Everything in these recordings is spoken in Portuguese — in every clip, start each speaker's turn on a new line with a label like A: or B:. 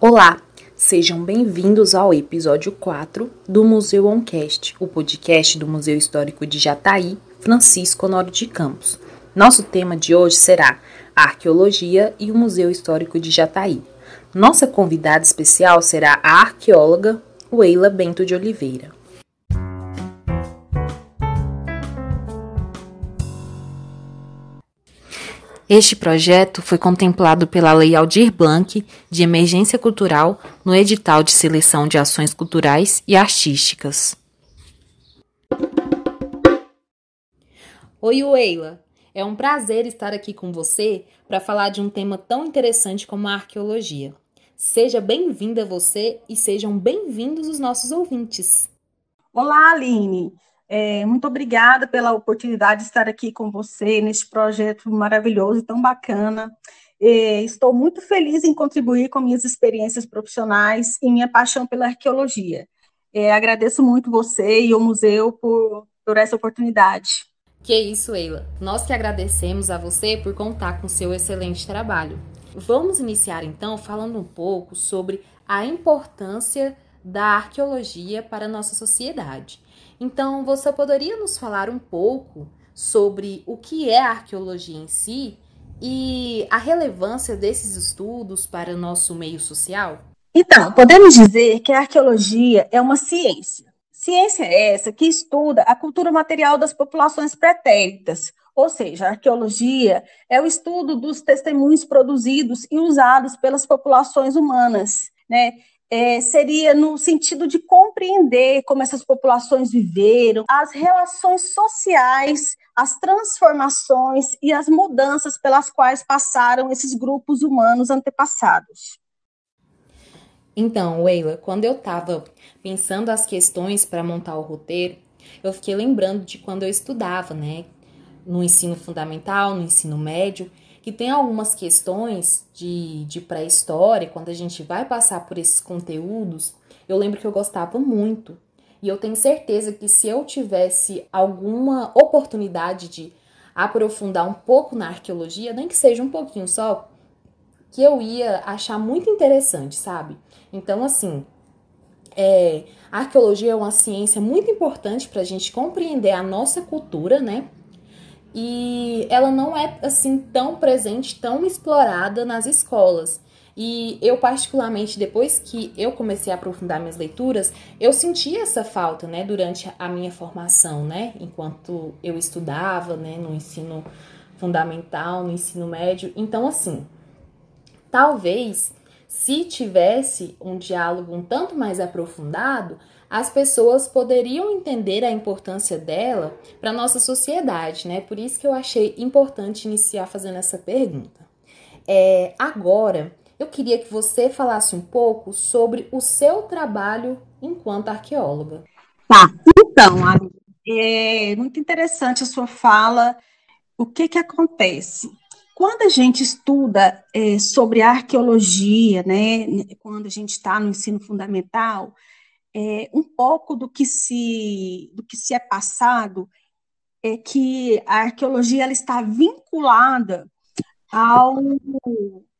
A: Olá, sejam bem-vindos ao episódio 4 do Museu Oncast, o podcast do Museu Histórico de Jataí, Francisco Honório de Campos. Nosso tema de hoje será a arqueologia e o Museu Histórico de Jataí. Nossa convidada especial será a arqueóloga Weila Bento de Oliveira. Este projeto foi contemplado pela Lei Aldir Blanc de Emergência Cultural no edital de seleção de ações culturais e artísticas. Oi, Weila. É um prazer estar aqui com você para falar de um tema tão interessante como a arqueologia. Seja bem-vinda você e sejam bem-vindos os nossos ouvintes.
B: Olá, Aline. É, muito obrigada pela oportunidade de estar aqui com você neste projeto maravilhoso e tão bacana. É, estou muito feliz em contribuir com minhas experiências profissionais e minha paixão pela arqueologia. É, agradeço muito você e o museu por, por essa oportunidade.
A: Que isso, Eila. Nós que agradecemos a você por contar com seu excelente trabalho. Vamos iniciar então falando um pouco sobre a importância da arqueologia para a nossa sociedade. Então, você poderia nos falar um pouco sobre o que é a arqueologia em si e a relevância desses estudos para o nosso meio social?
B: Então, podemos dizer que a arqueologia é uma ciência. Ciência essa que estuda a cultura material das populações pretéritas, ou seja, a arqueologia é o estudo dos testemunhos produzidos e usados pelas populações humanas, né? É, seria no sentido de compreender como essas populações viveram, as relações sociais, as transformações e as mudanças pelas quais passaram esses grupos humanos antepassados.
A: Então, Weila, quando eu estava pensando as questões para montar o roteiro, eu fiquei lembrando de quando eu estudava, né, no ensino fundamental, no ensino médio, que tem algumas questões de, de pré-história, quando a gente vai passar por esses conteúdos, eu lembro que eu gostava muito. E eu tenho certeza que se eu tivesse alguma oportunidade de aprofundar um pouco na arqueologia, nem que seja um pouquinho só, que eu ia achar muito interessante, sabe? Então, assim, é, a arqueologia é uma ciência muito importante para a gente compreender a nossa cultura, né? E ela não é assim tão presente, tão explorada nas escolas. E eu, particularmente, depois que eu comecei a aprofundar minhas leituras, eu senti essa falta, né, durante a minha formação, né, enquanto eu estudava, né, no ensino fundamental, no ensino médio. Então, assim, talvez se tivesse um diálogo um tanto mais aprofundado, as pessoas poderiam entender a importância dela para a nossa sociedade, né? Por isso que eu achei importante iniciar fazendo essa pergunta. É, agora, eu queria que você falasse um pouco sobre o seu trabalho enquanto arqueóloga.
B: Tá, então, é muito interessante a sua fala. O que que acontece? Quando a gente estuda é, sobre arqueologia, né, quando a gente está no ensino fundamental, é, um pouco do que se do que se é passado é que a arqueologia ela está vinculada ao,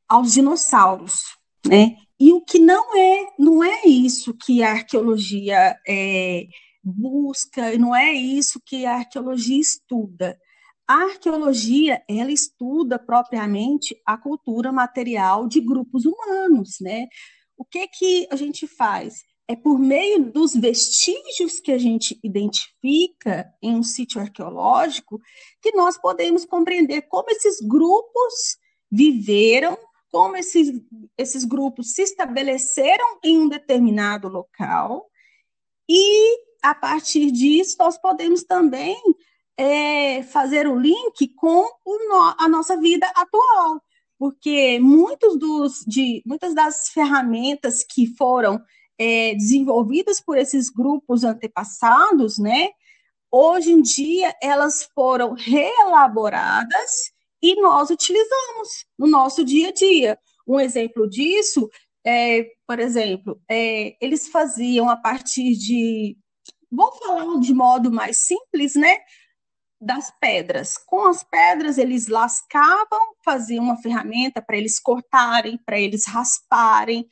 B: aos dinossauros, né? E o que não é não é isso que a arqueologia é, busca, não é isso que a arqueologia estuda. A arqueologia, ela estuda propriamente a cultura material de grupos humanos, né? O que que a gente faz? É por meio dos vestígios que a gente identifica em um sítio arqueológico que nós podemos compreender como esses grupos viveram, como esses, esses grupos se estabeleceram em um determinado local, e a partir disso nós podemos também é, fazer o link com o, a nossa vida atual, porque muitos dos, de, muitas das ferramentas que foram é, desenvolvidas por esses grupos antepassados, né? Hoje em dia elas foram reelaboradas e nós utilizamos no nosso dia a dia. Um exemplo disso é, por exemplo, é, eles faziam a partir de, vou falar de modo mais simples, né? Das pedras. Com as pedras, eles lascavam, faziam uma ferramenta para eles cortarem, para eles rasparem,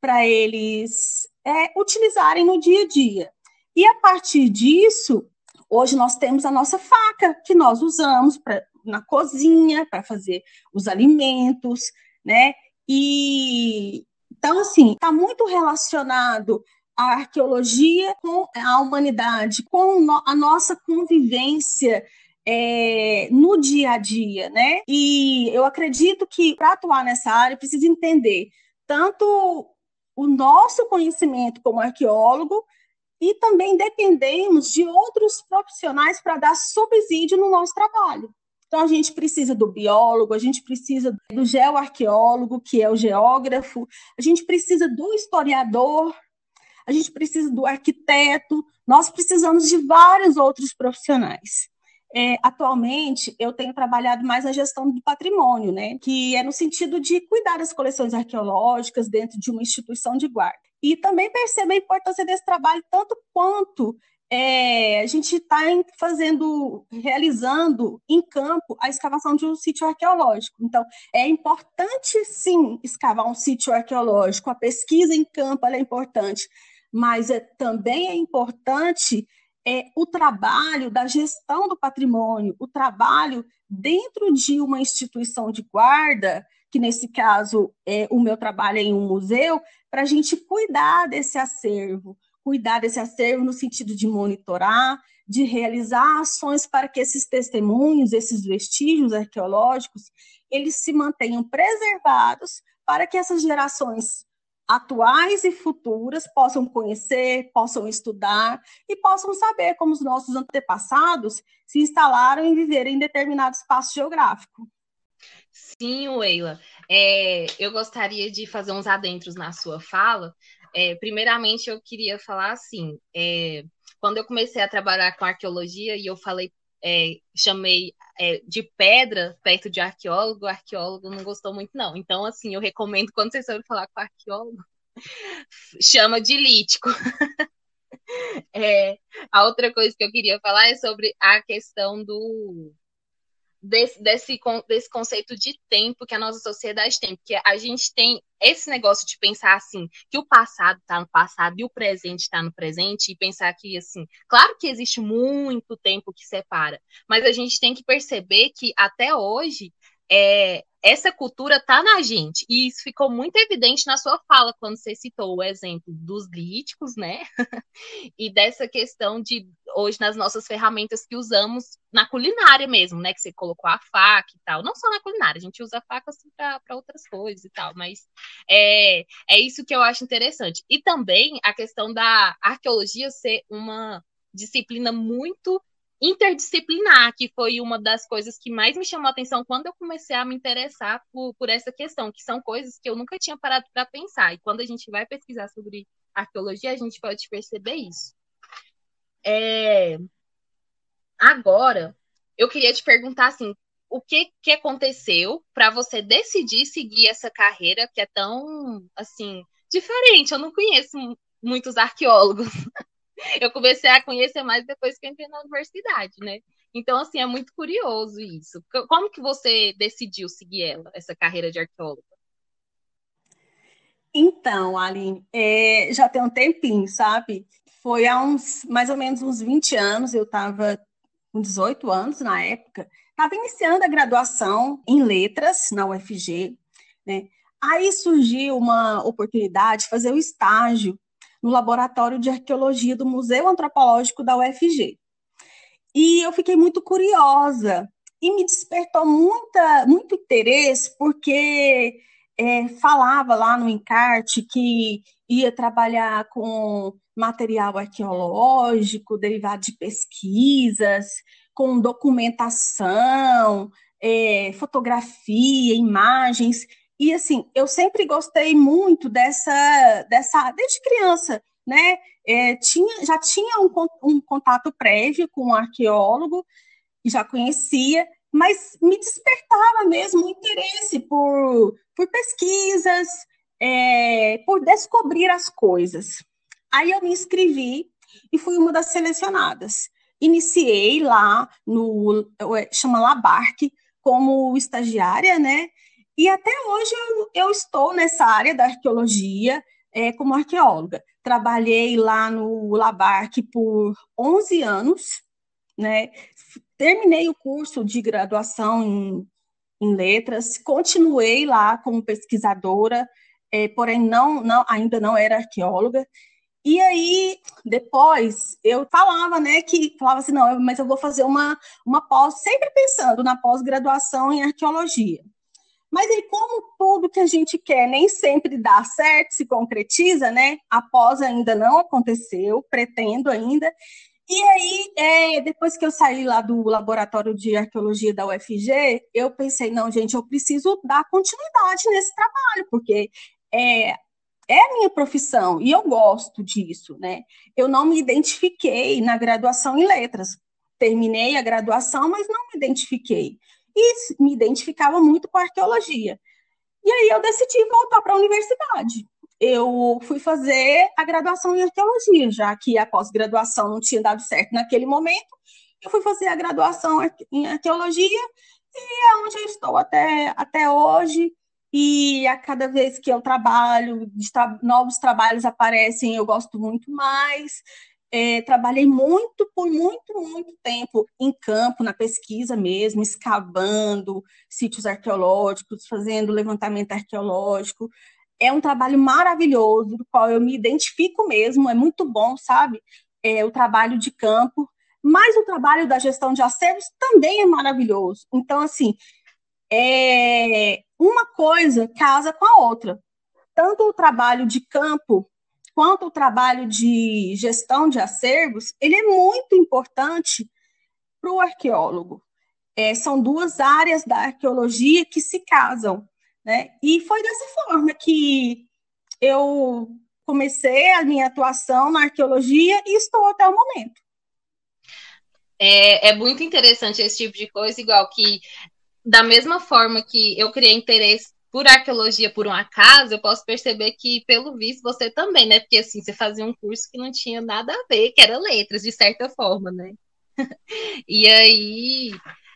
B: para eles é, utilizarem no dia a dia. E a partir disso, hoje nós temos a nossa faca que nós usamos pra, na cozinha para fazer os alimentos, né? E então assim está muito relacionado a arqueologia com a humanidade, com a nossa convivência é, no dia a dia, né? E eu acredito que para atuar nessa área precisa entender tanto o nosso conhecimento como arqueólogo e também dependemos de outros profissionais para dar subsídio no nosso trabalho. Então, a gente precisa do biólogo, a gente precisa do geoarqueólogo, que é o geógrafo, a gente precisa do historiador, a gente precisa do arquiteto, nós precisamos de vários outros profissionais. É, atualmente, eu tenho trabalhado mais na gestão do patrimônio, né, que é no sentido de cuidar das coleções arqueológicas dentro de uma instituição de guarda. E também percebo a importância desse trabalho tanto quanto é, a gente está fazendo, realizando em campo a escavação de um sítio arqueológico. Então, é importante sim escavar um sítio arqueológico, a pesquisa em campo é importante, mas é, também é importante é, o trabalho da gestão do patrimônio, o trabalho dentro de uma instituição de guarda, que nesse caso é o meu trabalho é em um museu, para a gente cuidar desse acervo, cuidar desse acervo no sentido de monitorar, de realizar ações para que esses testemunhos, esses vestígios arqueológicos, eles se mantenham preservados para que essas gerações atuais e futuras possam conhecer, possam estudar e possam saber como os nossos antepassados se instalaram e viveram em determinado espaço geográfico.
A: Sim, Weila. É, eu gostaria de fazer uns adentros na sua fala. É, primeiramente, eu queria falar assim: é, quando eu comecei a trabalhar com arqueologia e eu falei, é, chamei é, de pedra perto de arqueólogo, o arqueólogo não gostou muito, não. Então, assim, eu recomendo quando vocês forem falar com arqueólogo, chama de lítico. É, a outra coisa que eu queria falar é sobre a questão do desse, desse, desse conceito de tempo que a nossa sociedade tem, porque a gente tem esse negócio de pensar assim, que o passado está no passado e o presente está no presente, e pensar que, assim, claro que existe muito tempo que separa, mas a gente tem que perceber que até hoje é, essa cultura tá na gente. E isso ficou muito evidente na sua fala, quando você citou o exemplo dos líticos, né? e dessa questão de hoje nas nossas ferramentas que usamos na culinária mesmo, né? Que você colocou a faca e tal. Não só na culinária, a gente usa a faca assim, para outras coisas e tal, mas é, é isso que eu acho interessante. E também a questão da arqueologia ser uma disciplina muito interdisciplinar, que foi uma das coisas que mais me chamou a atenção quando eu comecei a me interessar por, por essa questão, que são coisas que eu nunca tinha parado para pensar. E quando a gente vai pesquisar sobre arqueologia, a gente pode perceber isso. É... Agora, eu queria te perguntar assim, o que, que aconteceu para você decidir seguir essa carreira que é tão assim diferente? Eu não conheço muitos arqueólogos. eu comecei a conhecer mais depois que entrei na universidade, né? Então, assim, é muito curioso isso. Como que você decidiu seguir ela, essa carreira de arqueóloga?
B: Então, Aline, é, já tem um tempinho, sabe? Foi há uns, mais ou menos uns 20 anos, eu estava com 18 anos na época, estava iniciando a graduação em letras na UFG, né? Aí surgiu uma oportunidade de fazer o estágio no Laboratório de Arqueologia do Museu Antropológico da UFG. E eu fiquei muito curiosa e me despertou muita, muito interesse, porque é, falava lá no encarte que ia trabalhar com material arqueológico, derivado de pesquisas, com documentação, é, fotografia, imagens. E assim, eu sempre gostei muito dessa, dessa desde criança, né? É, tinha, já tinha um, um contato prévio com um arqueólogo, já conhecia, mas me despertava mesmo o interesse por, por pesquisas, é, por descobrir as coisas. Aí eu me inscrevi e fui uma das selecionadas. Iniciei lá no chama Labarque como estagiária, né? E até hoje eu, eu estou nessa área da arqueologia, é, como arqueóloga. Trabalhei lá no Labarque por 11 anos, né? Terminei o curso de graduação em, em letras, continuei lá como pesquisadora, é, porém não, não, ainda não era arqueóloga. E aí, depois, eu falava, né, que falava assim, não, mas eu vou fazer uma, uma pós, sempre pensando na pós-graduação em arqueologia. Mas aí, como tudo que a gente quer nem sempre dá certo, se concretiza, né? A pós ainda não aconteceu, pretendo ainda. E aí, é, depois que eu saí lá do laboratório de arqueologia da UFG, eu pensei, não, gente, eu preciso dar continuidade nesse trabalho, porque é, é a minha profissão e eu gosto disso, né? Eu não me identifiquei na graduação em letras. Terminei a graduação, mas não me identifiquei. E me identificava muito com arqueologia. E aí eu decidi voltar para a universidade. Eu fui fazer a graduação em arqueologia, já que a pós-graduação não tinha dado certo naquele momento. Eu fui fazer a graduação em arqueologia e é onde eu estou até, até hoje e a cada vez que eu trabalho, novos trabalhos aparecem, eu gosto muito mais. É, trabalhei muito, por muito, muito tempo em campo, na pesquisa mesmo, escavando sítios arqueológicos, fazendo levantamento arqueológico. É um trabalho maravilhoso, do qual eu me identifico mesmo, é muito bom, sabe? É, o trabalho de campo, mas o trabalho da gestão de acervos também é maravilhoso. Então, assim, é, uma coisa casa com a outra. Tanto o trabalho de campo quanto o trabalho de gestão de acervos, ele é muito importante para o arqueólogo. É, são duas áreas da arqueologia que se casam. Né? E foi dessa forma que eu comecei a minha atuação na arqueologia e estou até o momento.
A: É, é muito interessante esse tipo de coisa, igual que da mesma forma que eu criei interesse por arqueologia por um acaso, eu posso perceber que, pelo visto, você também, né? Porque assim, você fazia um curso que não tinha nada a ver, que era letras, de certa forma, né? e aí,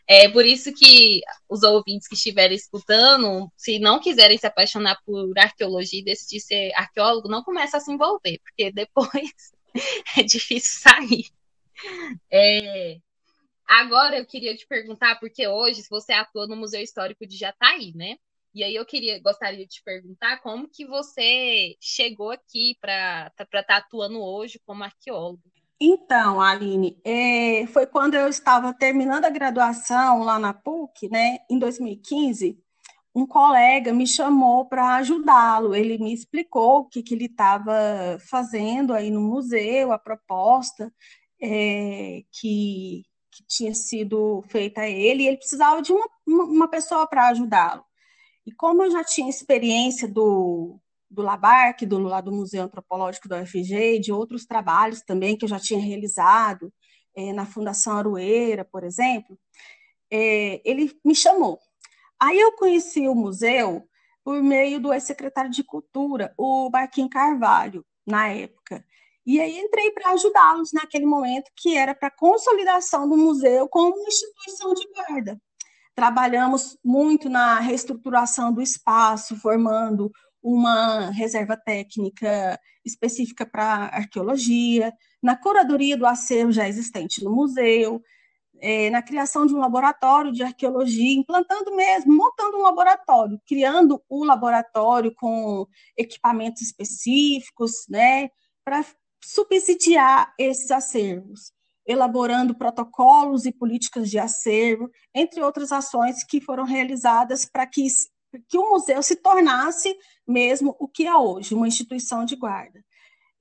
A: é por isso que os ouvintes que estiverem escutando, se não quiserem se apaixonar por arqueologia e decidir ser arqueólogo, não começa a se envolver, porque depois é difícil sair. É, Agora eu queria te perguntar, porque hoje você atua no Museu Histórico de Jataí, né? E aí eu queria, gostaria de te perguntar como que você chegou aqui para estar tá atuando hoje como arqueólogo.
B: Então, Aline, é, foi quando eu estava terminando a graduação lá na PUC, né, em 2015, um colega me chamou para ajudá-lo. Ele me explicou o que, que ele estava fazendo aí no museu, a proposta é, que que tinha sido feita a ele, e ele precisava de uma, uma pessoa para ajudá-lo. E como eu já tinha experiência do, do Labarque, do, lá do Museu Antropológico da UFG, de outros trabalhos também que eu já tinha realizado, é, na Fundação Aroeira, por exemplo, é, ele me chamou. Aí eu conheci o museu por meio do ex-secretário de Cultura, o Barquinho Carvalho, na época. E aí entrei para ajudá-los naquele momento, que era para a consolidação do museu como instituição de guarda. Trabalhamos muito na reestruturação do espaço, formando uma reserva técnica específica para arqueologia, na curadoria do acervo já existente no museu, é, na criação de um laboratório de arqueologia, implantando mesmo, montando um laboratório, criando o laboratório com equipamentos específicos, né, para subsidiar esses acervos, elaborando protocolos e políticas de acervo, entre outras ações que foram realizadas para que, que o museu se tornasse mesmo o que é hoje, uma instituição de guarda.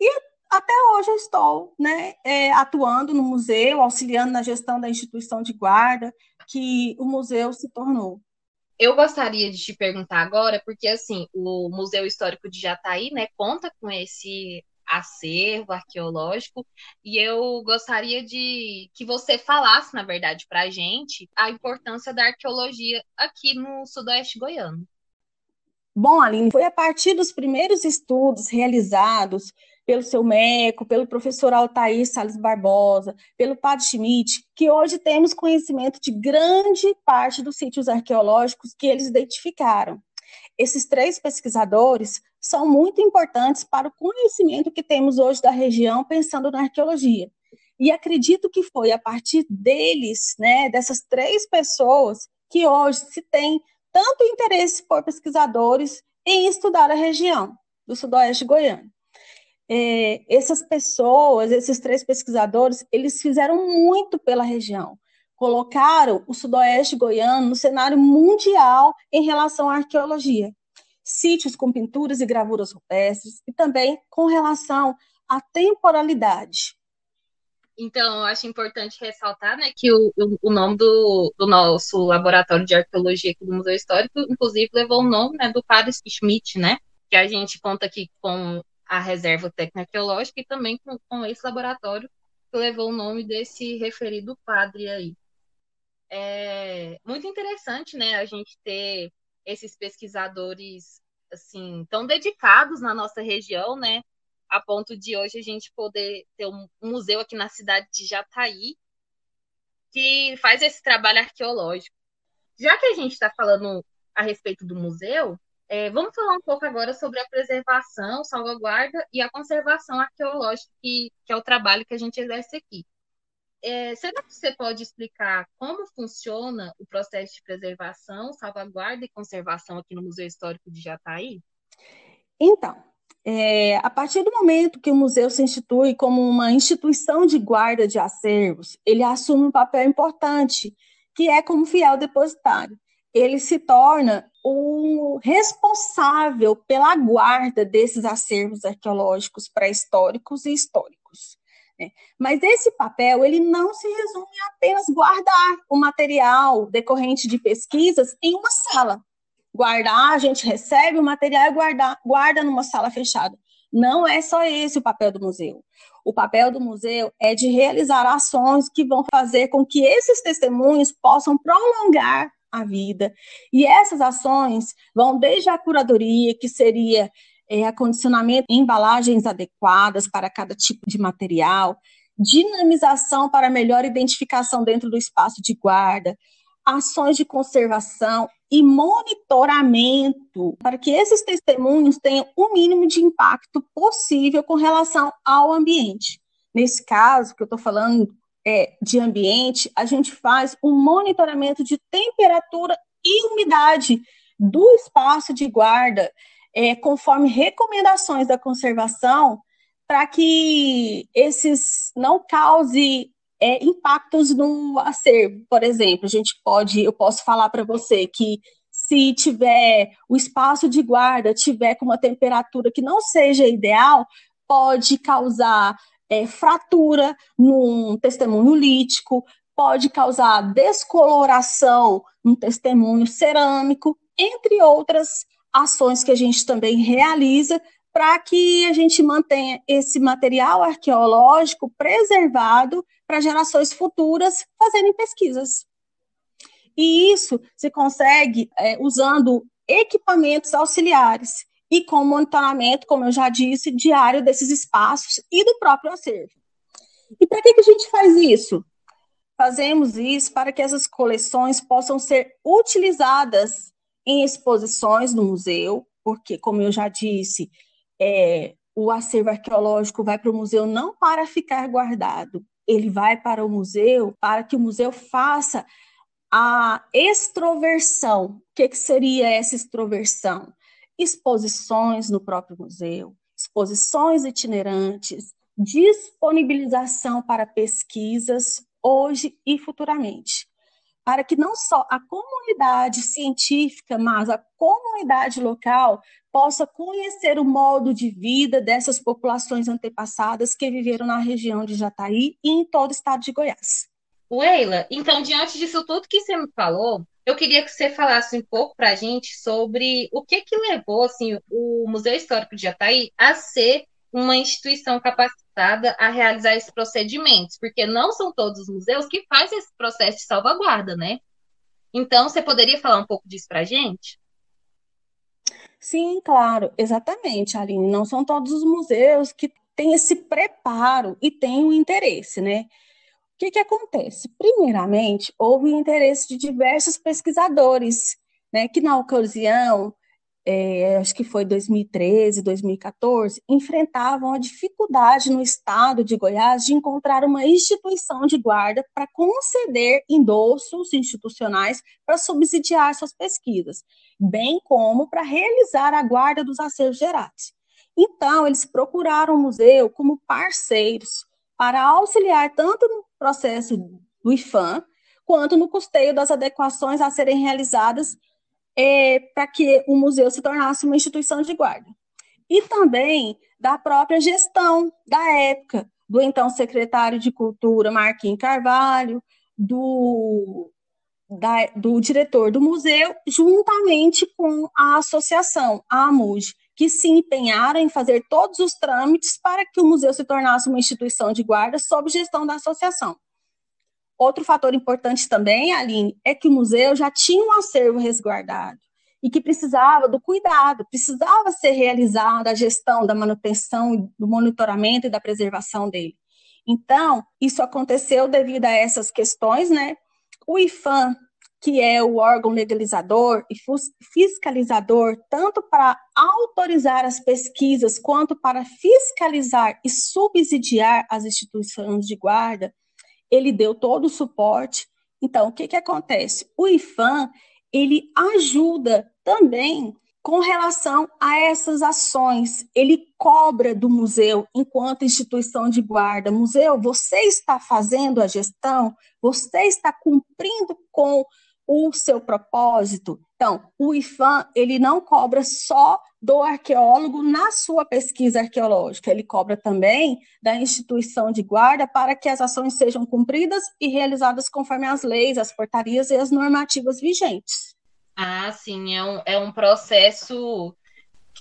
B: E até hoje eu estou né, é, atuando no museu, auxiliando na gestão da instituição de guarda que o museu se tornou.
A: Eu gostaria de te perguntar agora, porque assim, o Museu Histórico de Jataí, né, conta com esse acervo arqueológico e eu gostaria de que você falasse, na verdade, para a gente a importância da arqueologia aqui no sudoeste goiano.
B: Bom, Aline, foi a partir dos primeiros estudos realizados pelo seu MECO, pelo professor Altair Salles Barbosa, pelo Padre Schmidt, que hoje temos conhecimento de grande parte dos sítios arqueológicos que eles identificaram. Esses três pesquisadores são muito importantes para o conhecimento que temos hoje da região, pensando na arqueologia. E acredito que foi a partir deles, né, dessas três pessoas, que hoje se tem tanto interesse por pesquisadores em estudar a região do sudoeste goiano. É, essas pessoas, esses três pesquisadores, eles fizeram muito pela região colocaram o sudoeste goiano no cenário mundial em relação à arqueologia. Sítios com pinturas e gravuras rupestres e também com relação à temporalidade.
A: Então, eu acho importante ressaltar né, que o, o nome do, do, nosso laboratório de arqueologia aqui do Museu Histórico, inclusive, levou o nome né, do padre Schmidt, né, que a gente conta aqui com a reserva técnico-arqueológica e também com, com esse laboratório que levou o nome desse referido padre aí é muito interessante, né, a gente ter esses pesquisadores assim tão dedicados na nossa região, né, a ponto de hoje a gente poder ter um museu aqui na cidade de Jataí que faz esse trabalho arqueológico. Já que a gente está falando a respeito do museu, é, vamos falar um pouco agora sobre a preservação, salvaguarda e a conservação arqueológica, que, que é o trabalho que a gente exerce aqui. É, será que você pode explicar como funciona o processo de preservação, salvaguarda e conservação aqui no Museu Histórico de Jataí?
B: Então, é, a partir do momento que o museu se institui como uma instituição de guarda de acervos, ele assume um papel importante, que é como fiel depositário. Ele se torna o responsável pela guarda desses acervos arqueológicos pré-históricos e históricos. Né? Mas esse papel ele não se resume a apenas guardar o material decorrente de pesquisas em uma sala. Guardar, a gente recebe o material e guarda, guarda numa sala fechada. Não é só esse o papel do museu. O papel do museu é de realizar ações que vão fazer com que esses testemunhos possam prolongar a vida. E essas ações vão desde a curadoria, que seria é, acondicionamento em embalagens adequadas para cada tipo de material, dinamização para melhor identificação dentro do espaço de guarda, ações de conservação e monitoramento para que esses testemunhos tenham o mínimo de impacto possível com relação ao ambiente. Nesse caso que eu estou falando é, de ambiente, a gente faz um monitoramento de temperatura e umidade do espaço de guarda é, conforme recomendações da conservação, para que esses não cause é, impactos no acervo. Por exemplo, a gente pode, eu posso falar para você que se tiver o espaço de guarda tiver com uma temperatura que não seja ideal, pode causar é, fratura num testemunho lítico, pode causar descoloração num testemunho cerâmico, entre outras ações que a gente também realiza para que a gente mantenha esse material arqueológico preservado para gerações futuras fazerem pesquisas. E isso se consegue é, usando equipamentos auxiliares e com monitoramento, como eu já disse, diário desses espaços e do próprio acervo. E para que, que a gente faz isso? Fazemos isso para que essas coleções possam ser utilizadas em exposições no museu, porque, como eu já disse, é, o acervo arqueológico vai para o museu não para ficar guardado, ele vai para o museu para que o museu faça a extroversão. O que, que seria essa extroversão? Exposições no próprio museu, exposições itinerantes, disponibilização para pesquisas hoje e futuramente para que não só a comunidade científica, mas a comunidade local possa conhecer o modo de vida dessas populações antepassadas que viveram na região de Jataí e em todo o estado de Goiás.
A: Weila, então, diante disso tudo que você me falou, eu queria que você falasse um pouco para a gente sobre o que que levou assim, o Museu Histórico de Jataí a ser uma instituição capacitada a realizar esses procedimentos, porque não são todos os museus que fazem esse processo de salvaguarda, né? Então, você poderia falar um pouco disso para a gente?
B: Sim, claro, exatamente, Aline. Não são todos os museus que têm esse preparo e têm o interesse, né? O que, que acontece? Primeiramente, houve interesse de diversos pesquisadores, né, que na ocasião é, acho que foi 2013, 2014, enfrentavam a dificuldade no estado de Goiás de encontrar uma instituição de guarda para conceder endossos institucionais para subsidiar suas pesquisas, bem como para realizar a guarda dos acervos gerais. Então, eles procuraram o museu como parceiros para auxiliar tanto no processo do IFAM, quanto no custeio das adequações a serem realizadas é, para que o museu se tornasse uma instituição de guarda. E também da própria gestão da época, do então secretário de Cultura, Marquinhos Carvalho, do, da, do diretor do museu, juntamente com a associação, a AMUD, que se empenharam em fazer todos os trâmites para que o museu se tornasse uma instituição de guarda sob gestão da associação. Outro fator importante também, Aline, é que o museu já tinha um acervo resguardado e que precisava do cuidado, precisava ser realizada a gestão da manutenção, do monitoramento e da preservação dele. Então, isso aconteceu devido a essas questões, né? O IFAM, que é o órgão legalizador e fiscalizador, tanto para autorizar as pesquisas quanto para fiscalizar e subsidiar as instituições de guarda, ele deu todo o suporte. Então, o que, que acontece? O IFAM, ele ajuda também com relação a essas ações. Ele cobra do museu, enquanto instituição de guarda. Museu, você está fazendo a gestão? Você está cumprindo com o seu propósito? Então, o IFAM, ele não cobra só do arqueólogo na sua pesquisa arqueológica, ele cobra também da instituição de guarda para que as ações sejam cumpridas e realizadas conforme as leis, as portarias e as normativas vigentes.
A: Ah, sim, é um, é um processo,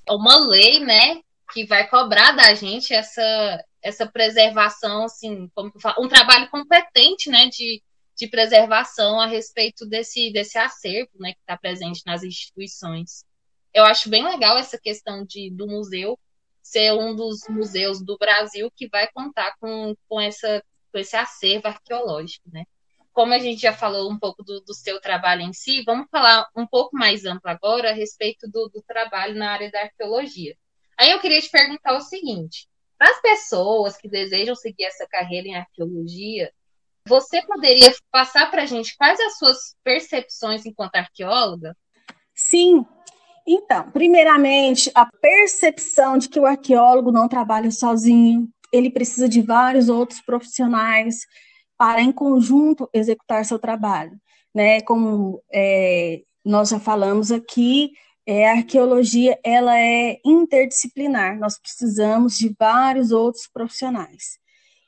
A: uma lei, né, que vai cobrar da gente essa, essa preservação, assim, como um trabalho competente, né, de, de preservação a respeito desse, desse acervo, né, que está presente nas instituições eu acho bem legal essa questão de, do museu ser um dos museus do Brasil que vai contar com, com, essa, com esse acervo arqueológico, né? Como a gente já falou um pouco do, do seu trabalho em si, vamos falar um pouco mais amplo agora a respeito do, do trabalho na área da arqueologia. Aí eu queria te perguntar o seguinte: para as pessoas que desejam seguir essa carreira em arqueologia, você poderia passar para a gente quais as suas percepções enquanto arqueóloga?
B: Sim, então, primeiramente, a percepção de que o arqueólogo não trabalha sozinho, ele precisa de vários outros profissionais para, em conjunto, executar seu trabalho. Né? Como é, nós já falamos aqui, é, a arqueologia ela é interdisciplinar, nós precisamos de vários outros profissionais.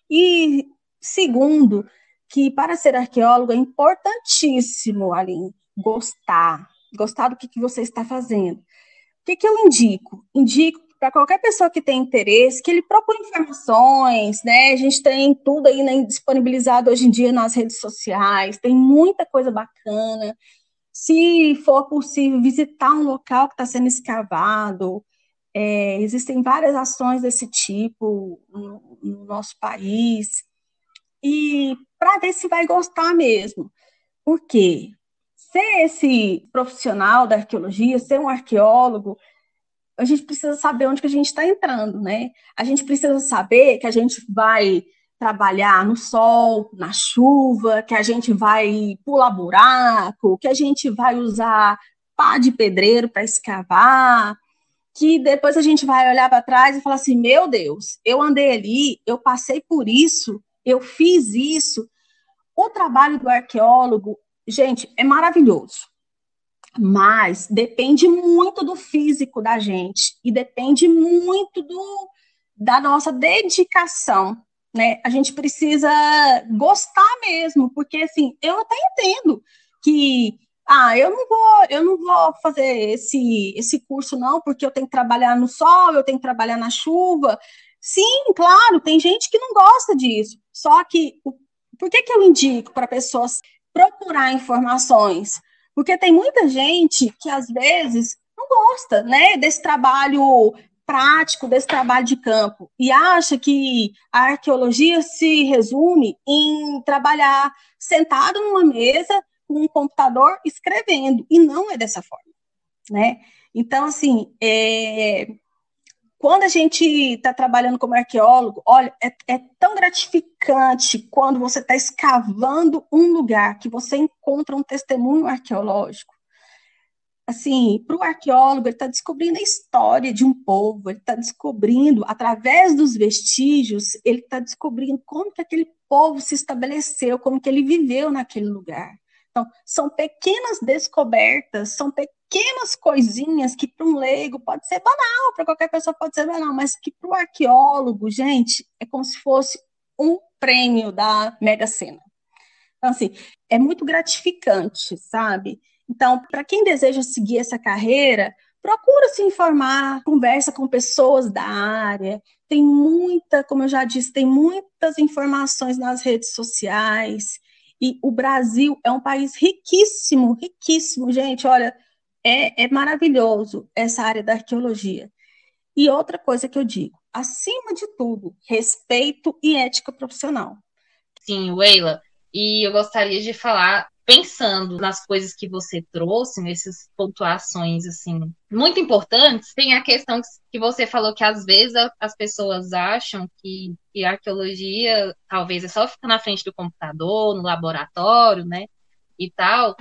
B: E, segundo, que para ser arqueólogo é importantíssimo, Aline, gostar, gostar do que, que você está fazendo. O que, que eu indico? Indico para qualquer pessoa que tem interesse, que ele procure informações, né? A gente tem tudo aí né, disponibilizado hoje em dia nas redes sociais, tem muita coisa bacana. Se for possível, visitar um local que está sendo escavado. É, existem várias ações desse tipo no, no nosso país. E para ver se vai gostar mesmo. Por quê? ser esse profissional da arqueologia, ser um arqueólogo, a gente precisa saber onde que a gente está entrando, né? A gente precisa saber que a gente vai trabalhar no sol, na chuva, que a gente vai pular buraco, que a gente vai usar pá de pedreiro para escavar, que depois a gente vai olhar para trás e falar assim: meu Deus, eu andei ali, eu passei por isso, eu fiz isso. O trabalho do arqueólogo gente, é maravilhoso. Mas depende muito do físico da gente e depende muito do, da nossa dedicação, né? A gente precisa gostar mesmo, porque assim, eu até entendo que ah, eu não vou, eu não vou fazer esse esse curso não, porque eu tenho que trabalhar no sol, eu tenho que trabalhar na chuva. Sim, claro, tem gente que não gosta disso. Só que por que que eu indico para pessoas procurar informações, porque tem muita gente que às vezes não gosta, né, desse trabalho prático, desse trabalho de campo e acha que a arqueologia se resume em trabalhar sentado numa mesa com um computador escrevendo e não é dessa forma. né? Então, assim, é, quando a gente está trabalhando como arqueólogo, olha, é, é tão gratificante quando você está escavando um lugar que você encontra um testemunho arqueológico. Assim, para o arqueólogo, ele está descobrindo a história de um povo, ele está descobrindo, através dos vestígios, ele está descobrindo como que aquele povo se estabeleceu, como que ele viveu naquele lugar. Então, são pequenas descobertas, são pequenas coisinhas que para um leigo pode ser banal, para qualquer pessoa pode ser banal, mas que para o arqueólogo, gente, é como se fosse um prêmio da Mega Sena. Então, assim, é muito gratificante, sabe? Então, para quem deseja seguir essa carreira, procura se informar, conversa com pessoas da área. Tem muita, como eu já disse, tem muitas informações nas redes sociais. E o Brasil é um país riquíssimo, riquíssimo, gente. Olha, é, é maravilhoso essa área da arqueologia. E outra coisa que eu digo, acima de tudo, respeito e ética profissional.
A: Sim, Weila, e eu gostaria de falar pensando nas coisas que você trouxe, nessas pontuações assim muito importantes, tem a questão que você falou que às vezes as pessoas acham que, que a arqueologia talvez é só ficar na frente do computador, no laboratório, né? E tal.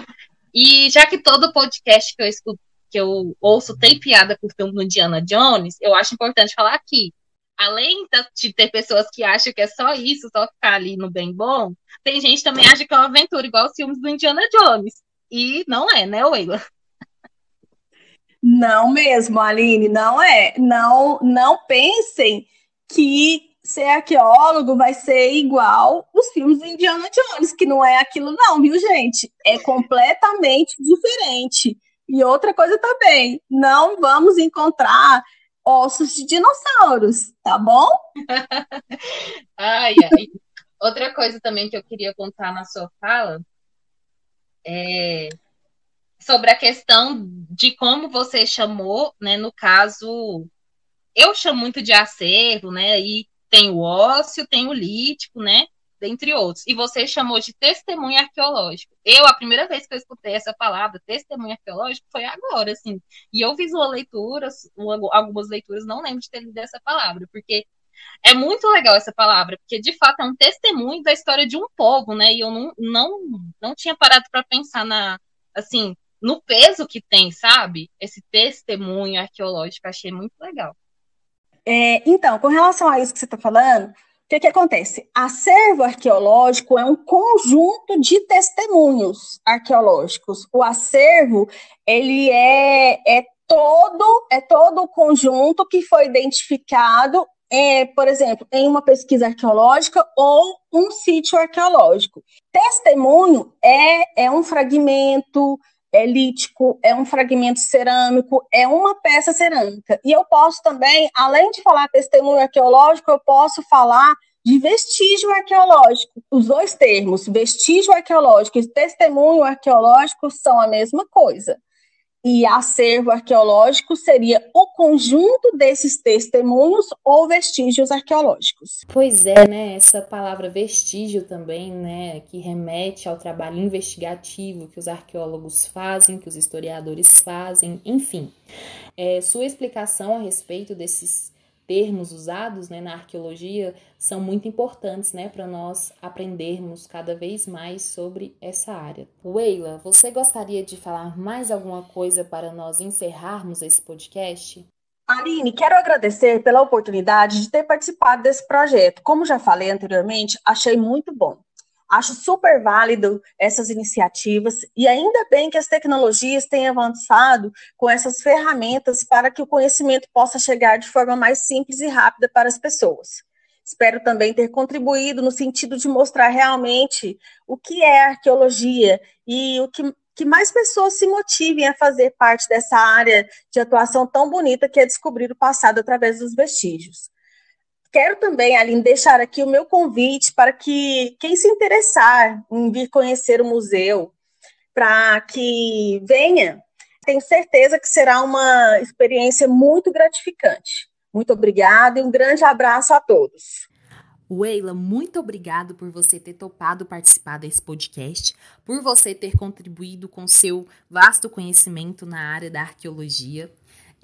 A: E já que todo podcast que eu escuto, que eu ouço tem piada com o filme do Indiana Jones, eu acho importante falar aqui além de ter pessoas que acham que é só isso, só ficar ali no bem bom, tem gente que também acha que é uma aventura, igual os filmes do Indiana Jones. E não é, né, Weila?
B: Não mesmo, Aline, não é. Não, não pensem que ser arqueólogo vai ser igual os filmes do Indiana Jones, que não é aquilo não, viu, gente? É completamente diferente. E outra coisa também, não vamos encontrar ossos de dinossauros, tá bom?
A: ai, ai. Outra coisa também que eu queria contar na sua fala é sobre a questão de como você chamou, né, no caso, eu chamo muito de acervo, né, e tem o ósseo, tem o lítico, né, dentre outros. E você chamou de testemunho arqueológico. Eu, a primeira vez que eu escutei essa palavra, testemunho arqueológico, foi agora, assim. E eu fiz uma leitura, algumas leituras, não lembro de ter lido essa palavra, porque é muito legal essa palavra, porque de fato é um testemunho da história de um povo, né? E eu não, não, não tinha parado para pensar na, assim, no peso que tem, sabe? Esse testemunho arqueológico, achei muito legal.
B: É, então, com relação a isso que você está falando, o que, que acontece? Acervo arqueológico é um conjunto de testemunhos arqueológicos. O acervo ele é, é todo é todo o conjunto que foi identificado, é, por exemplo, em uma pesquisa arqueológica ou um sítio arqueológico. Testemunho é, é um fragmento é lítico, é um fragmento cerâmico, é uma peça cerâmica. E eu posso também, além de falar testemunho arqueológico, eu posso falar de vestígio arqueológico. Os dois termos, vestígio arqueológico e testemunho arqueológico, são a mesma coisa e acervo arqueológico seria o conjunto desses testemunhos ou vestígios arqueológicos.
A: Pois é, né? Essa palavra vestígio também, né, que remete ao trabalho investigativo que os arqueólogos fazem, que os historiadores fazem, enfim. É, sua explicação a respeito desses termos usados né, na arqueologia são muito importantes né, para nós aprendermos cada vez mais sobre essa área. Weila, você gostaria de falar mais alguma coisa para nós encerrarmos esse podcast?
B: Aline, quero agradecer pela oportunidade de ter participado desse projeto. Como já falei anteriormente, achei muito bom. Acho super válido essas iniciativas e ainda bem que as tecnologias têm avançado com essas ferramentas para que o conhecimento possa chegar de forma mais simples e rápida para as pessoas. Espero também ter contribuído no sentido de mostrar realmente o que é arqueologia e o que, que mais pessoas se motivem a fazer parte dessa área de atuação tão bonita que é descobrir o passado através dos vestígios. Quero também, Aline, deixar aqui o meu convite para que quem se interessar em vir conhecer o museu, para que venha, tenho certeza que será uma experiência muito gratificante. Muito obrigada e um grande abraço a todos.
A: Weila, muito obrigado por você ter topado participar desse podcast, por você ter contribuído com seu vasto conhecimento na área da arqueologia.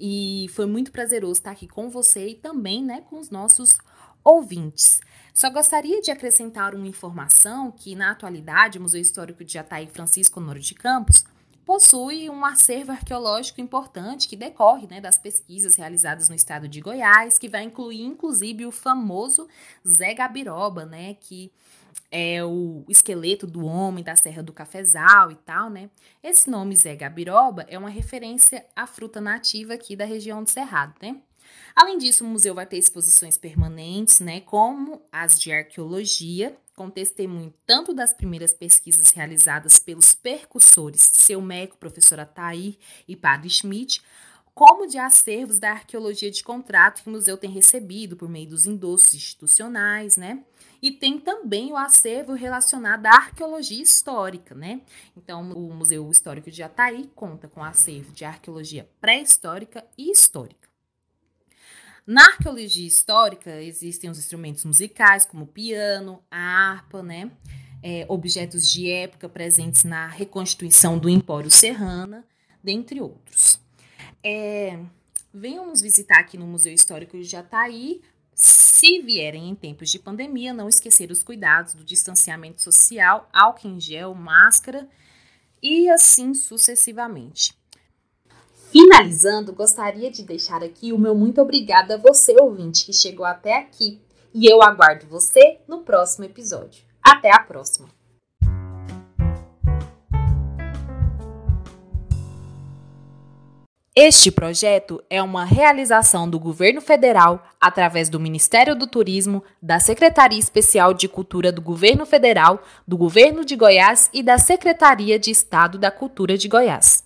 A: E foi muito prazeroso estar aqui com você e também né, com os nossos ouvintes. Só gostaria de acrescentar uma informação que, na atualidade, o Museu Histórico de Jataí Francisco Honório de Campos possui um acervo arqueológico importante que decorre né, das pesquisas realizadas no estado de Goiás, que vai incluir inclusive o famoso Zé Gabiroba, né, que é o esqueleto do homem da Serra do Cafezal e tal, né? Esse nome Zé Gabiroba é uma referência à fruta nativa aqui da região do Cerrado, né? Além disso, o museu vai ter exposições permanentes, né, como as de arqueologia, com testemunho tanto das primeiras pesquisas realizadas pelos percussores seu Meco, professora Tair e Padre Schmidt, como de acervos da arqueologia de contrato que o museu tem recebido por meio dos endossos institucionais, né? E tem também o acervo relacionado à arqueologia histórica, né? Então, o Museu Histórico de Jataí conta com acervo de arqueologia pré-histórica e histórica. Na arqueologia histórica existem os instrumentos musicais, como o piano, a harpa, né? É, objetos de época presentes na reconstituição do Empório Serrana, dentre outros. É, venham nos visitar aqui no Museu Histórico de Jataí. Se vierem em tempos de pandemia, não esquecer os cuidados do distanciamento social, álcool em gel, máscara e assim sucessivamente. Finalizando, gostaria de deixar aqui o meu muito obrigada a você, ouvinte, que chegou até aqui. E eu aguardo você no próximo episódio. Até a próxima! Este projeto é uma realização do Governo Federal através do Ministério do Turismo, da Secretaria Especial de Cultura do Governo Federal, do Governo de Goiás e da Secretaria de Estado da Cultura de Goiás.